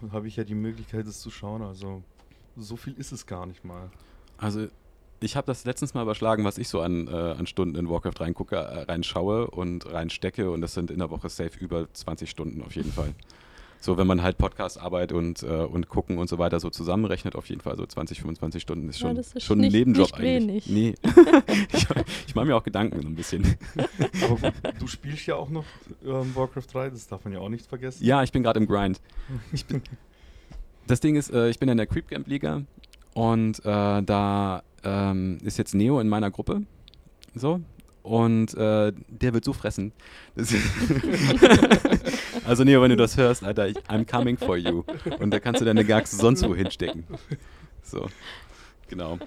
D: dann habe ich ja die Möglichkeit, es zu schauen. Also so viel ist es gar nicht mal.
B: Also ich habe das letztens mal überschlagen, was ich so an, äh, an Stunden in Warcraft reingucke, äh, reinschaue und reinstecke und das sind in der Woche safe über 20 Stunden auf jeden Fall. So, wenn man halt Podcast-Arbeit und, äh, und Gucken und so weiter so zusammenrechnet, auf jeden Fall so 20, 25 Stunden ist
C: Ja,
B: schon,
C: das ist
B: schon ein
C: nicht-
B: Nebenjob
C: nicht
B: eigentlich. Nee. ich ich mache mir auch Gedanken so ein bisschen.
D: Aber du spielst ja auch noch ähm, Warcraft 3, das darf man ja auch nicht vergessen.
B: Ja, ich bin gerade im Grind. Ich bin, das Ding ist, äh, ich bin in der Creep Camp Liga und äh, da ähm, ist jetzt Neo in meiner Gruppe. So. Und äh, der wird so fressen. Also Neo, wenn du das hörst, Alter, ich, I'm coming for you. Und da kannst du deine Gags sonst wo hinstecken. So. Genau.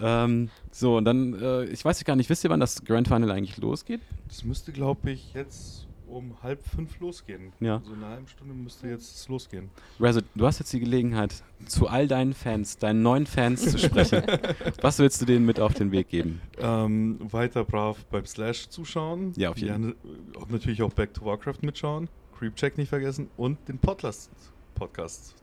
B: Ähm, so, und dann, äh, ich weiß gar nicht, wisst ihr, wann das Grand Final eigentlich losgeht?
D: Das müsste, glaube ich, jetzt um halb fünf losgehen.
B: Ja.
D: So in einer halben Stunde müsste jetzt losgehen.
B: Rezo, du hast jetzt die Gelegenheit, zu all deinen Fans, deinen neuen Fans zu sprechen. Was willst du denen mit auf den Weg geben?
D: Ähm, weiter brav beim Slash zuschauen.
B: Ja, auf jeden
D: Ja, ne- natürlich auch Back to Warcraft mitschauen. Creepcheck nicht vergessen und den Podcast, Podcast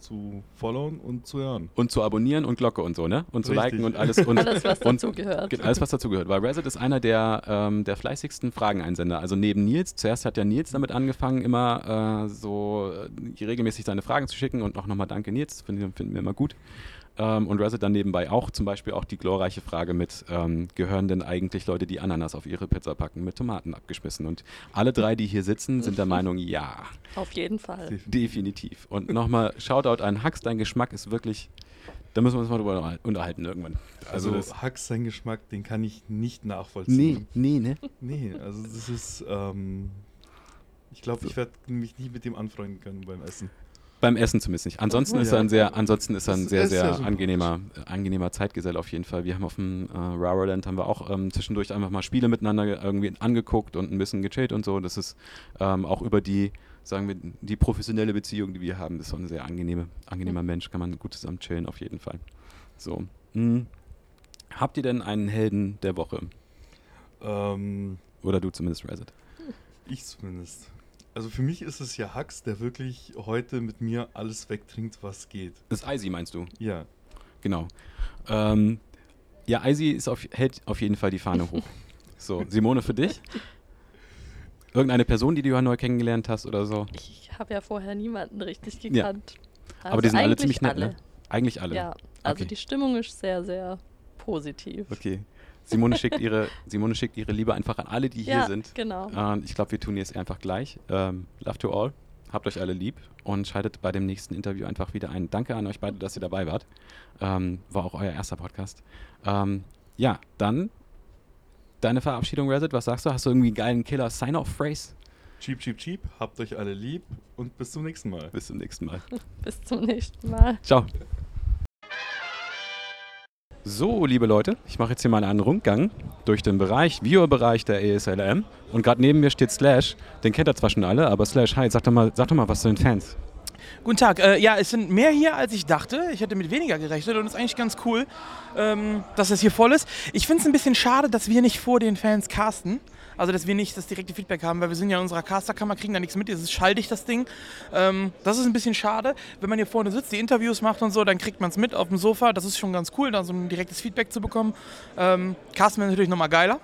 D: zu followen und zu hören.
B: Und zu abonnieren und Glocke und so, ne? Und zu
D: Richtig.
B: liken und alles. Und,
C: Alles, was
B: und
C: dazu gehört.
B: Geht Alles, was dazu gehört. Weil Reset ist einer der, ähm, der fleißigsten Frageneinsender. Also neben Nils. Zuerst hat ja Nils damit angefangen, immer äh, so äh, regelmäßig seine Fragen zu schicken. Und auch nochmal danke Nils, finden, finden wir immer gut. Ähm, und Reset dann nebenbei auch zum Beispiel auch die glorreiche Frage mit, ähm, gehören denn eigentlich Leute, die Ananas auf ihre Pizza packen, mit Tomaten abgeschmissen? Und alle drei, die hier sitzen, sind der Meinung, ja,
C: Auf jeden Fall.
B: definitiv. Und nochmal Shoutout an Hax, dein Geschmack ist wirklich, da müssen wir uns mal drüber unterhalten irgendwann.
D: Also,
B: Also das,
D: Hacks, sein Geschmack, den kann ich nicht
B: nee,
D: nachvollziehen.
B: nee, ne?
D: Nee, also das ist, ähm, ich glaube, ich werde mich nie mit dem anfreunden können beim Essen.
B: Beim Essen zumindest nicht. Ansonsten
D: Ja.
B: ist er ein sehr, ansonsten ist er ein sehr,
D: sehr
B: sehr angenehmer, äh, angenehmer Zeitgesell auf jeden Fall. Wir haben auf dem äh, Raraland haben wir auch ähm, zwischendurch einfach mal Spiele miteinander irgendwie angeguckt und ein bisschen gechillt und so. Das ist ähm, auch über die, sagen wir, die professionelle Beziehung, die wir haben, das ist so ein sehr angenehme, angenehmer Mensch, kann man gut zusammen chillen auf jeden Fall. So. Hm. Habt ihr denn einen Helden der Woche?
D: Ähm,
B: Oder du zumindest, Reset?
D: ich zumindest. Also für mich ist es ja Hacks, der wirklich heute mit mir alles wegtrinkt, was geht.
B: Das ist Icy, meinst du?
D: Ja.
B: Genau. Ähm, ja, Icy ist auf, hält auf jeden Fall die Fahne hoch. So, Simone, für dich? Irgendeine Person, die du ja neu kennengelernt hast oder so?
C: Ich habe ja vorher niemanden richtig
B: Ja.
C: gekannt.
B: Aber die sind alle ziemlich nett,
C: alle.
B: ne? Eigentlich alle.
C: Ja, also
B: Okay.
C: die Stimmung ist sehr, sehr positiv.
B: Okay. Simone schickt, ihre, Simone schickt ihre Liebe einfach an alle, die hier
C: ja,
B: sind.
C: genau.
B: Und ich glaube, wir tun jetzt einfach gleich. Ähm, love to all. Habt euch alle lieb und schaltet bei dem nächsten Interview einfach wieder ein. Danke an euch beide, dass ihr dabei wart. Ähm, war auch euer erster Podcast. Ähm, ja, dann deine Verabschiedung, Reset. Was sagst du? Hast du irgendwie einen geilen Killer-Sign-Off-Phrase?
D: Cheap, cheap, cheap. Habt euch alle lieb und bis zum nächsten Mal.
B: Bis zum nächsten Mal.
C: Bis zum nächsten Mal.
B: Ciao. So, liebe Leute, ich mache jetzt hier mal einen Rundgang durch den Bereich, Viewer-Bereich der ESLM. Und gerade neben mir steht Slash. Den kennt er zwar schon alle, aber Slash, hi, sag doch mal, sag doch mal was zu den Fans.
A: Guten Tag. Äh, ja, es sind mehr hier, als ich dachte. Ich hätte mit weniger gerechnet und es ist eigentlich ganz cool, ähm, dass das hier voll ist. Ich finde es ein bisschen schade, dass wir nicht vor den Fans casten. Also, dass wir nicht das direkte Feedback haben, weil wir sind ja in unserer Casterkammer, kriegen da nichts mit. Es ist schalldig, das Ding. Ähm, das ist ein bisschen schade. Wenn man hier vorne sitzt, die Interviews macht und so, dann kriegt man es mit auf dem Sofa. Das ist schon ganz cool, da so ein direktes Feedback zu bekommen. Ähm, casten wäre natürlich nochmal geiler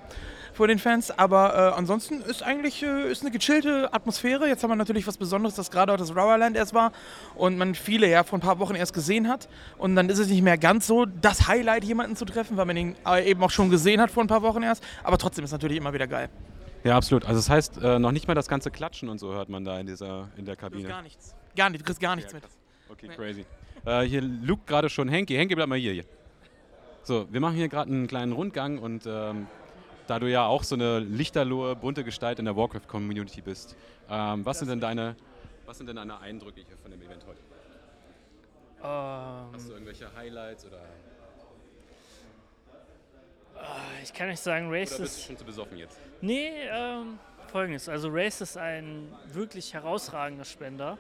A: vor den Fans. Aber äh, ansonsten ist eigentlich äh, ist eine gechillte Atmosphäre. Jetzt haben wir natürlich was Besonderes, dass gerade auch das Rowerland erst war und man viele ja vor ein paar Wochen erst gesehen hat. Und dann ist es nicht mehr ganz so das Highlight, jemanden zu treffen, weil man ihn äh, eben auch schon gesehen hat vor ein paar Wochen erst. Aber trotzdem ist es natürlich immer wieder geil.
B: Ja, absolut. Also das heißt, äh, noch nicht mal das ganze Klatschen und so hört man da in dieser in der
A: Du
B: Kabine.
A: gar nichts. Gar nicht, du kriegst gar nichts
B: Ja,
A: mit.
B: Okay,
A: Nee.
B: crazy. Äh, hier lugt gerade schon Henki. Henki, bleib mal hier, hier. So, wir machen hier gerade einen kleinen Rundgang und ähm, da du ja auch so eine lichterlohe, bunte Gestalt in der Warcraft-Community bist, ähm, was, sind denn deine, was sind denn deine Eindrücke hier von dem Event heute? Hast du
E: Ähm,
B: irgendwelche Highlights oder,
E: äh, ich kann nicht sagen, Race
B: oder bist du
E: ist.
B: schon zu besoffen jetzt?
E: Nee, ähm, folgendes. Also Race ist ein wirklich herausragender Spender.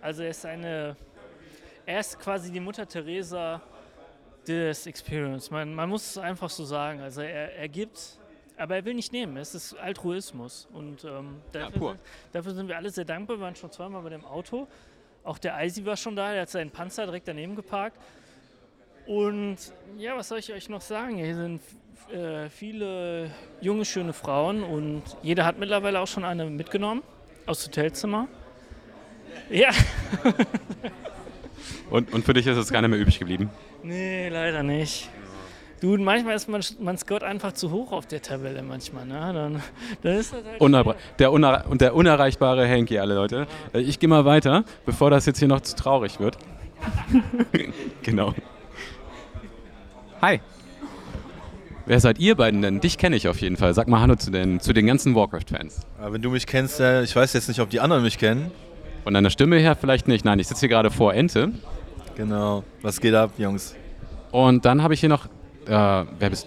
E: Also er ist eine er ist quasi die Mutter Teresa des Experience. Man, man muss es einfach so sagen. Also er, er gibt, aber er will nicht nehmen. Es ist Altruismus. Und ähm, dafür, sind, dafür sind wir alle sehr dankbar. Wir waren schon zweimal bei dem Auto. Auch der Eisi war schon da, der hat seinen Panzer direkt daneben geparkt. Und ja, was soll ich euch noch sagen? Hier sind äh, viele junge, schöne Frauen und jeder hat mittlerweile auch schon eine mitgenommen aus Hotelzimmer. Ja,
B: Und, und für dich ist es gar nicht mehr übrig geblieben.
E: nee, leider nicht. Du, manchmal ist man, man Scott einfach zu hoch auf der Tabelle manchmal, ne? Dann, dann ist das halt
B: Unerre der, uner und der unerreichbare Henky, alle Leute. Äh, Ich gehe mal weiter, bevor das jetzt hier noch zu traurig wird. genau. Hi. Wer seid ihr beiden denn? Dich kenne ich auf jeden Fall. Sag mal Hallo zu den, zu den ganzen Warcraft-Fans.
F: Aber wenn du mich kennst, äh, ich weiß jetzt nicht, ob die anderen mich kennen.
B: Von deiner Stimme her vielleicht nicht. Nein, ich sitze hier gerade vor Ente.
F: Genau. Was geht ab, Jungs?
B: Und dann habe ich hier noch. Äh, wer bist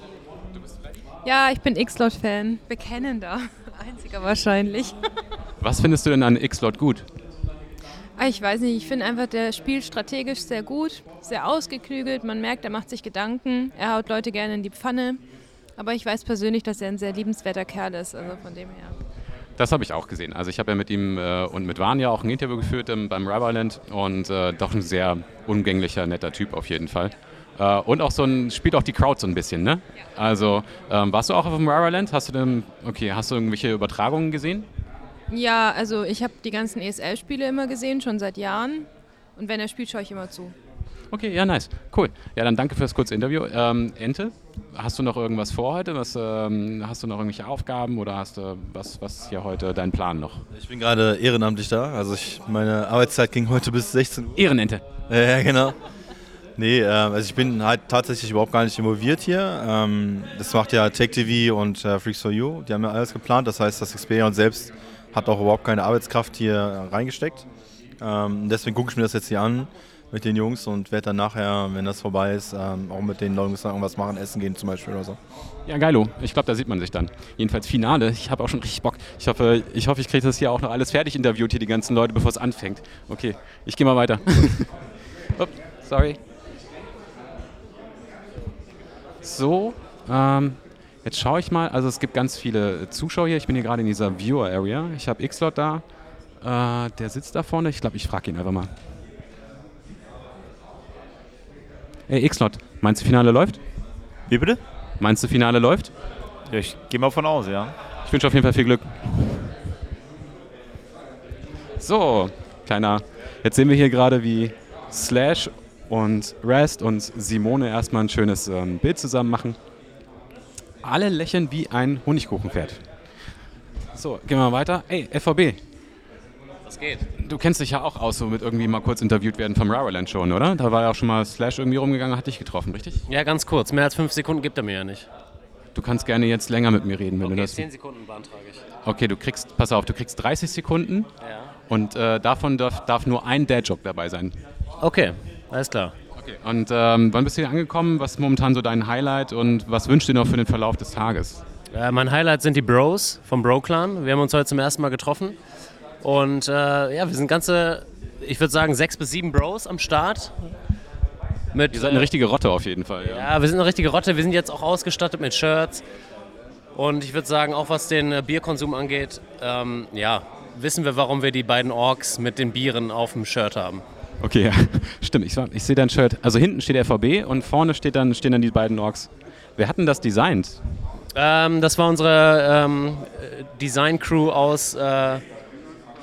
G: Ja, ich bin X-Lot-Fan. Bekennender. Einziger wahrscheinlich.
B: Was findest du denn an X-Lot gut?
G: Ah, Ich weiß nicht, ich finde einfach, der spielt strategisch sehr gut, sehr ausgeklügelt. Man merkt, er macht sich Gedanken. Er haut Leute gerne in die Pfanne. Aber ich weiß persönlich, dass er ein sehr liebenswerter Kerl ist. Also von dem her.
B: Das habe ich auch gesehen. Also ich habe ja mit ihm äh, und mit Vanya auch ein Interview geführt ähm, beim Riverland und äh, doch ein sehr umgänglicher, netter Typ auf jeden Fall. Äh, und auch so ein, spielt auch die Crowd so ein bisschen, ne? Also ähm, warst du auch auf dem Riverland? Hast du denn, okay, hast du irgendwelche Übertragungen gesehen?
G: Ja, also ich habe die ganzen ESL-Spiele immer gesehen, schon seit Jahren. Und wenn er spielt, schaue ich immer zu.
B: Okay, ja, nice. Cool. Ja, dann danke für das kurze Interview. Ähm, Ente, hast du noch irgendwas vor heute? Was, ähm, hast du noch irgendwelche Aufgaben oder hast du was, was hier heute dein Plan noch?
F: Ich bin gerade ehrenamtlich da. Also ich, meine Arbeitszeit ging heute bis 16 Uhr.
B: Ehrenente.
F: Ja, ja, genau. Nee, äh, also ich bin halt tatsächlich überhaupt gar nicht involviert hier. Ähm, das macht ja Tech TV und äh, Freaks for You. Die haben ja alles geplant. Das heißt, das Experian selbst hat auch überhaupt keine Arbeitskraft hier reingesteckt. Ähm, deswegen gucke ich mir das jetzt hier an mit den Jungs und werde dann nachher, wenn das vorbei ist, ähm, auch mit den dann irgendwas machen, essen gehen zum Beispiel oder so.
B: Ja, geilo. Ich glaube, da sieht man sich dann. Jedenfalls Finale. Ich habe auch schon richtig Bock. Ich hoffe, ich, hoffe, ich kriege das hier auch noch alles fertig interviewt, hier die ganzen Leute, bevor es anfängt. Okay, ich gehe mal weiter. Ups, sorry. So, ähm, jetzt schaue ich mal. Also es gibt ganz viele Zuschauer hier. Ich bin hier gerade in dieser Viewer-Area. Ich habe X-Lot da. Äh, der sitzt da vorne. Ich glaube, ich frage ihn einfach mal. Ey, X-Lot, meinst du, Finale läuft?
H: Wie bitte?
B: Meinst du, Finale läuft?
H: Ja, ich gehe mal von aus, ja.
B: Ich wünsche auf jeden Fall viel Glück. So, kleiner. Jetzt sehen wir hier gerade, wie Slash und Rest und Simone erstmal ein schönes ähm, Bild zusammen machen. Alle lächeln wie ein Honigkuchenpferd. So, gehen wir mal weiter. Ey, FVB,
I: Was geht?
B: du kennst dich ja auch aus, so mit irgendwie mal kurz interviewt werden vom Raraland schon, oder? Da war ja auch schon mal Slash irgendwie rumgegangen, hat dich getroffen, richtig?
I: Ja, ganz kurz. Mehr als fünf Sekunden gibt er mir ja nicht.
B: Du kannst gerne jetzt länger mit mir reden, wenn du
I: Okay,
B: das.
I: zehn Sekunden beantrage ich.
B: Okay, du kriegst, pass auf, du kriegst 30 Sekunden
I: Ja.
B: und äh, davon darf, darf nur ein Dad-Joke dabei sein.
I: Okay, alles klar.
B: Okay. Und ähm, wann bist du hier angekommen? Was ist momentan so dein Highlight und was wünschst du dir noch für den Verlauf des Tages?
I: Äh, mein Highlight sind die Bros vom Bro-Clan. Wir haben uns heute zum ersten Mal getroffen. Und äh, ja, wir sind ganze, ich würde sagen, sechs bis sieben Bros am Start. Mit,
B: Ihr seid eine richtige Rotte auf jeden Fall. Ja.
I: Ja, wir sind eine richtige Rotte. Wir sind jetzt auch ausgestattet mit Shirts. Und ich würde sagen, auch was den äh, Bierkonsum angeht, ähm, ja, wissen wir, warum wir die beiden Orks mit den Bieren auf dem Shirt haben.
B: Okay, ja. Stimmt, ich, ich sehe dein Shirt. Also hinten steht der VB und vorne steht dann, stehen dann die beiden Orks. Wer hat denn das designt?
I: Ähm, das war unsere ähm, Design-Crew aus, äh,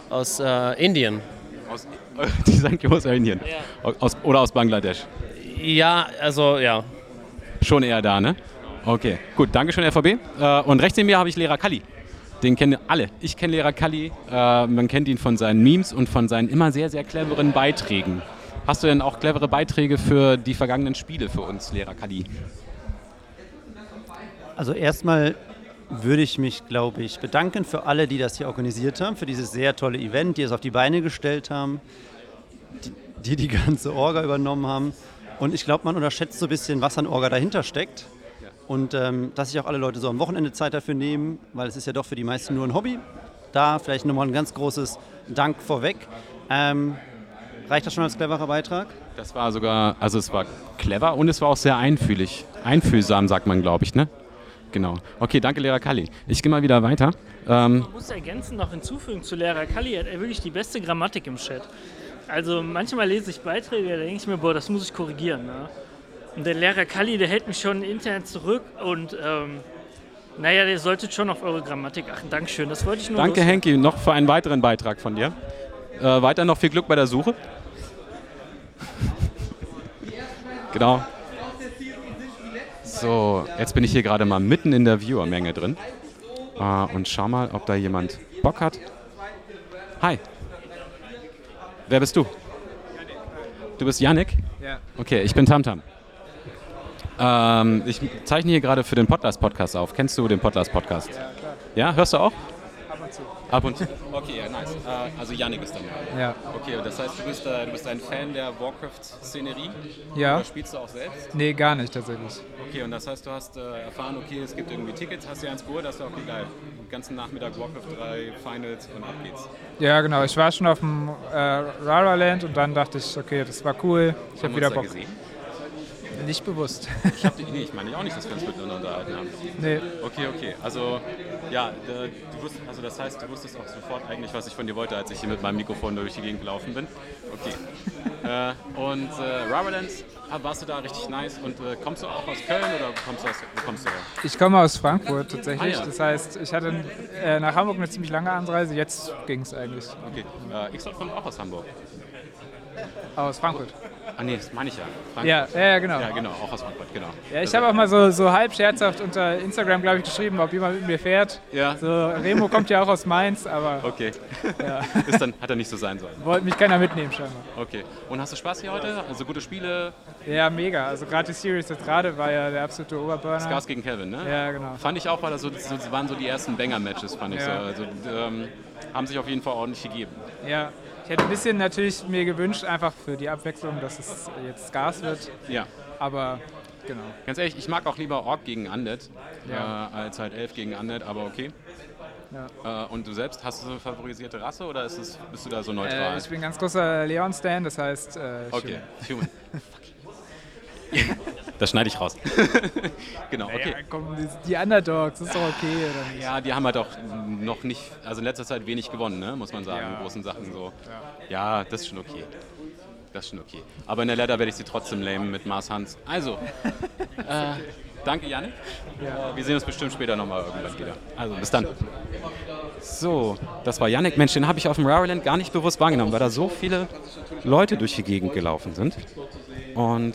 I: aus äh, Indien.
B: Aus, Design aus Indien. Aus, oder aus Bangladesch.
I: Ja, also ja.
B: Schon eher da, ne? Okay, gut, Dankeschön, RVB. Äh, und rechts neben mir habe ich Lehrer Kalli. Den kennen alle. Ich kenne Lehrer Kalli. Äh, man kennt ihn von seinen Memes und von seinen immer sehr, sehr cleveren Beiträgen. Hast du denn auch clevere Beiträge für die vergangenen Spiele für uns, Lehrer Kalli?
J: Also erstmal würde ich mich, glaube ich, bedanken für alle, die das hier organisiert haben, für dieses sehr tolle Event, die es auf die Beine gestellt haben, die die, die ganze Orga übernommen haben. Und ich glaube, man unterschätzt so ein bisschen, was an Orga dahinter steckt. Und ähm, dass sich auch alle Leute so am Wochenende Zeit dafür nehmen, weil es ist ja doch für die meisten nur ein Hobby. Da vielleicht nochmal ein ganz großes Dank vorweg. Ähm, reicht das schon als cleverer Beitrag?
B: Das war sogar, also es war clever und es war auch sehr einfühlig. Einfühlsam, sagt man, glaube ich, ne? Genau. Okay, danke, Lehrer Kalli. Ich gehe mal wieder weiter. Ähm,
E: Man muss ergänzend noch hinzufügen zu Lehrer Kalli, hat er wirklich die beste Grammatik im Chat. Also manchmal lese ich Beiträge, da denke ich mir, boah, das muss ich korrigieren. Ne? Und der Lehrer Kalli, der hält mich schon intern zurück und ähm, naja, der solltet schon auf eure Grammatik achten. Dankeschön, das wollte ich nur
B: danke,
E: loswerden.
B: Henki, noch für einen weiteren Beitrag von dir. Äh, weiter noch viel Glück bei der Suche. Genau. So, jetzt bin ich hier gerade mal mitten in der Viewermenge drin. Äh, und schau mal, ob da jemand Bock hat. Hi. Wer bist du? Du bist Yannick?
K: Ja.
B: Okay, ich bin Tamtam. Ähm, ich zeichne hier gerade für den Podcast-Podcast auf. Kennst du den Podcast-Podcast?
K: Ja, klar.
B: Ja, hörst du auch?
K: Ab und zu.
B: Ab und zu. Okay, ja, nice. Äh, also Yannick ist dann.
K: Ja.
B: Okay, und das heißt, du bist, äh, du bist ein Fan der Warcraft-Szenerie?
K: Ja.
B: Oder spielst du auch selbst?
K: Nee, gar nicht tatsächlich.
B: Okay, und das heißt, du hast äh, erfahren, okay, es gibt irgendwie Tickets, hast dir eins geholt, hast du okay, geil. Den ganzen Nachmittag Warcraft 3 Finals und ab geht's.
K: Ja, genau. Ich war schon auf dem äh, Rara Land und dann dachte ich, okay, das war cool. Ich habe wieder Bock.
B: gesehen?
K: Nicht bewusst.
B: Ich hab, nee, ich meine auch nicht, dass wir uns miteinander unterhalten haben.
K: Nee.
B: Okay, okay. Also, ja, du wusst, also das heißt, du wusstest auch sofort eigentlich, was ich von dir wollte, als ich hier mit meinem Mikrofon durch die Gegend gelaufen bin. Okay. äh, und äh, Rubberland, ah, warst du da richtig nice? Und äh, kommst du auch aus Köln oder kommst du aus, wo kommst du her?
K: Ich komme aus Frankfurt tatsächlich.
B: Ah, ja.
K: Das heißt, ich hatte äh, nach Hamburg eine ziemlich lange Anreise. Jetzt ging es eigentlich.
B: Okay. Äh, Xot kommt auch aus Hamburg.
K: Aus Frankfurt.
B: Ah nee, das meine ich ja.
K: Ja, ja, ja, genau.
B: Ja, genau, auch aus Frankfurt, genau.
K: Ja, ich habe auch mal so, so halb scherzhaft unter Instagram, glaube ich, geschrieben, ob jemand mit mir fährt.
B: Ja.
K: So, Remo kommt ja auch aus Mainz, aber
B: Okay.
K: Ja.
B: Ist dann, hat er nicht so sein sollen.
K: wollte mich keiner mitnehmen scheinbar.
B: Okay. Und hast du Spaß hier heute? Also gute Spiele?
K: Ja, mega. Also gerade die Series jetzt gerade war ja der absolute Oberburner.
B: Scars gegen Kevin, ne?
K: Ja, genau.
B: Fand ich auch, weil das so, so das waren so die ersten Banger-Matches, fand ich
K: Ja.
B: so. Also ähm, haben sich auf jeden Fall ordentlich gegeben.
K: Ja, ich hätte ein bisschen natürlich mir gewünscht, einfach für die Abwechslung, dass es jetzt Scars wird.
B: Ja.
K: Aber genau.
B: Ganz ehrlich, ich mag auch lieber Orc gegen Undead
K: Ja.
B: äh, als halt Elf gegen Undead, aber okay.
K: Ja.
B: Äh, und du selbst, hast du so eine favorisierte Rasse oder es, bist du da so neutral?
K: Äh, ich bin ein ganz großer Leon-Stan, das heißt. Äh,
B: Okay,
K: Human.
B: Human. das schneide ich raus. genau, okay.
K: Ja, komm, die, Underdogs, das ist doch okay. Oder nicht?
B: Ja, die haben halt auch noch nicht, also in letzter Zeit wenig gewonnen, ne? muss man sagen,
K: Ja.
B: in großen Sachen so. Ja, das ist schon okay. Das ist schon okay. Aber in der Letter werde ich sie trotzdem lamen mit Mars Hans. Also, äh, danke Janik.
K: Ja.
B: Äh, wir sehen uns bestimmt später nochmal irgendwann wieder. Also, bis dann. So, das war Yannick. Mensch, den habe ich auf dem Rariland gar nicht bewusst wahrgenommen, weil da so viele Leute durch die Gegend gelaufen sind. Und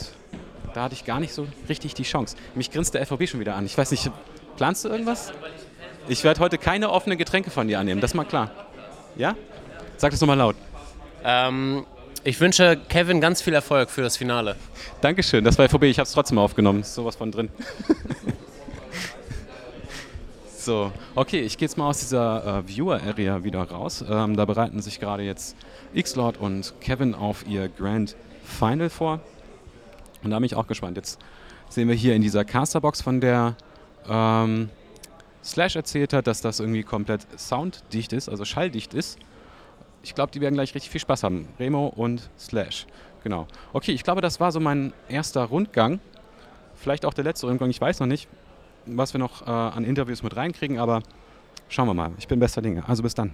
B: da hatte ich gar nicht so richtig die Chance. Mich grinst der FVB schon wieder an. Ich weiß nicht, planst du irgendwas? Ich werde heute keine offenen Getränke von dir annehmen, das ist mal klar. Ja? Sag das nochmal laut.
I: Ähm, ich wünsche Kevin ganz viel Erfolg für das Finale.
B: Dankeschön, das war FVB, ich habe es trotzdem aufgenommen. Ist sowas von drin. so, okay, ich gehe jetzt mal aus dieser äh, Viewer-Area wieder raus. Ähm, da bereiten sich gerade jetzt X-Lord und Kevin auf ihr Grand Final vor. Und da bin ich auch gespannt. Jetzt sehen wir hier in dieser Casterbox, von der ähm, Slash erzählt hat, dass das irgendwie komplett sounddicht ist, also schalldicht ist. Ich glaube, die werden gleich richtig viel Spaß haben. Remo und Slash. Genau. Okay, ich glaube, das war so mein erster Rundgang. Vielleicht auch der letzte Rundgang, ich weiß noch nicht, was wir noch äh, an Interviews mit reinkriegen, aber schauen wir mal. Ich bin bester Dinge. Also bis dann.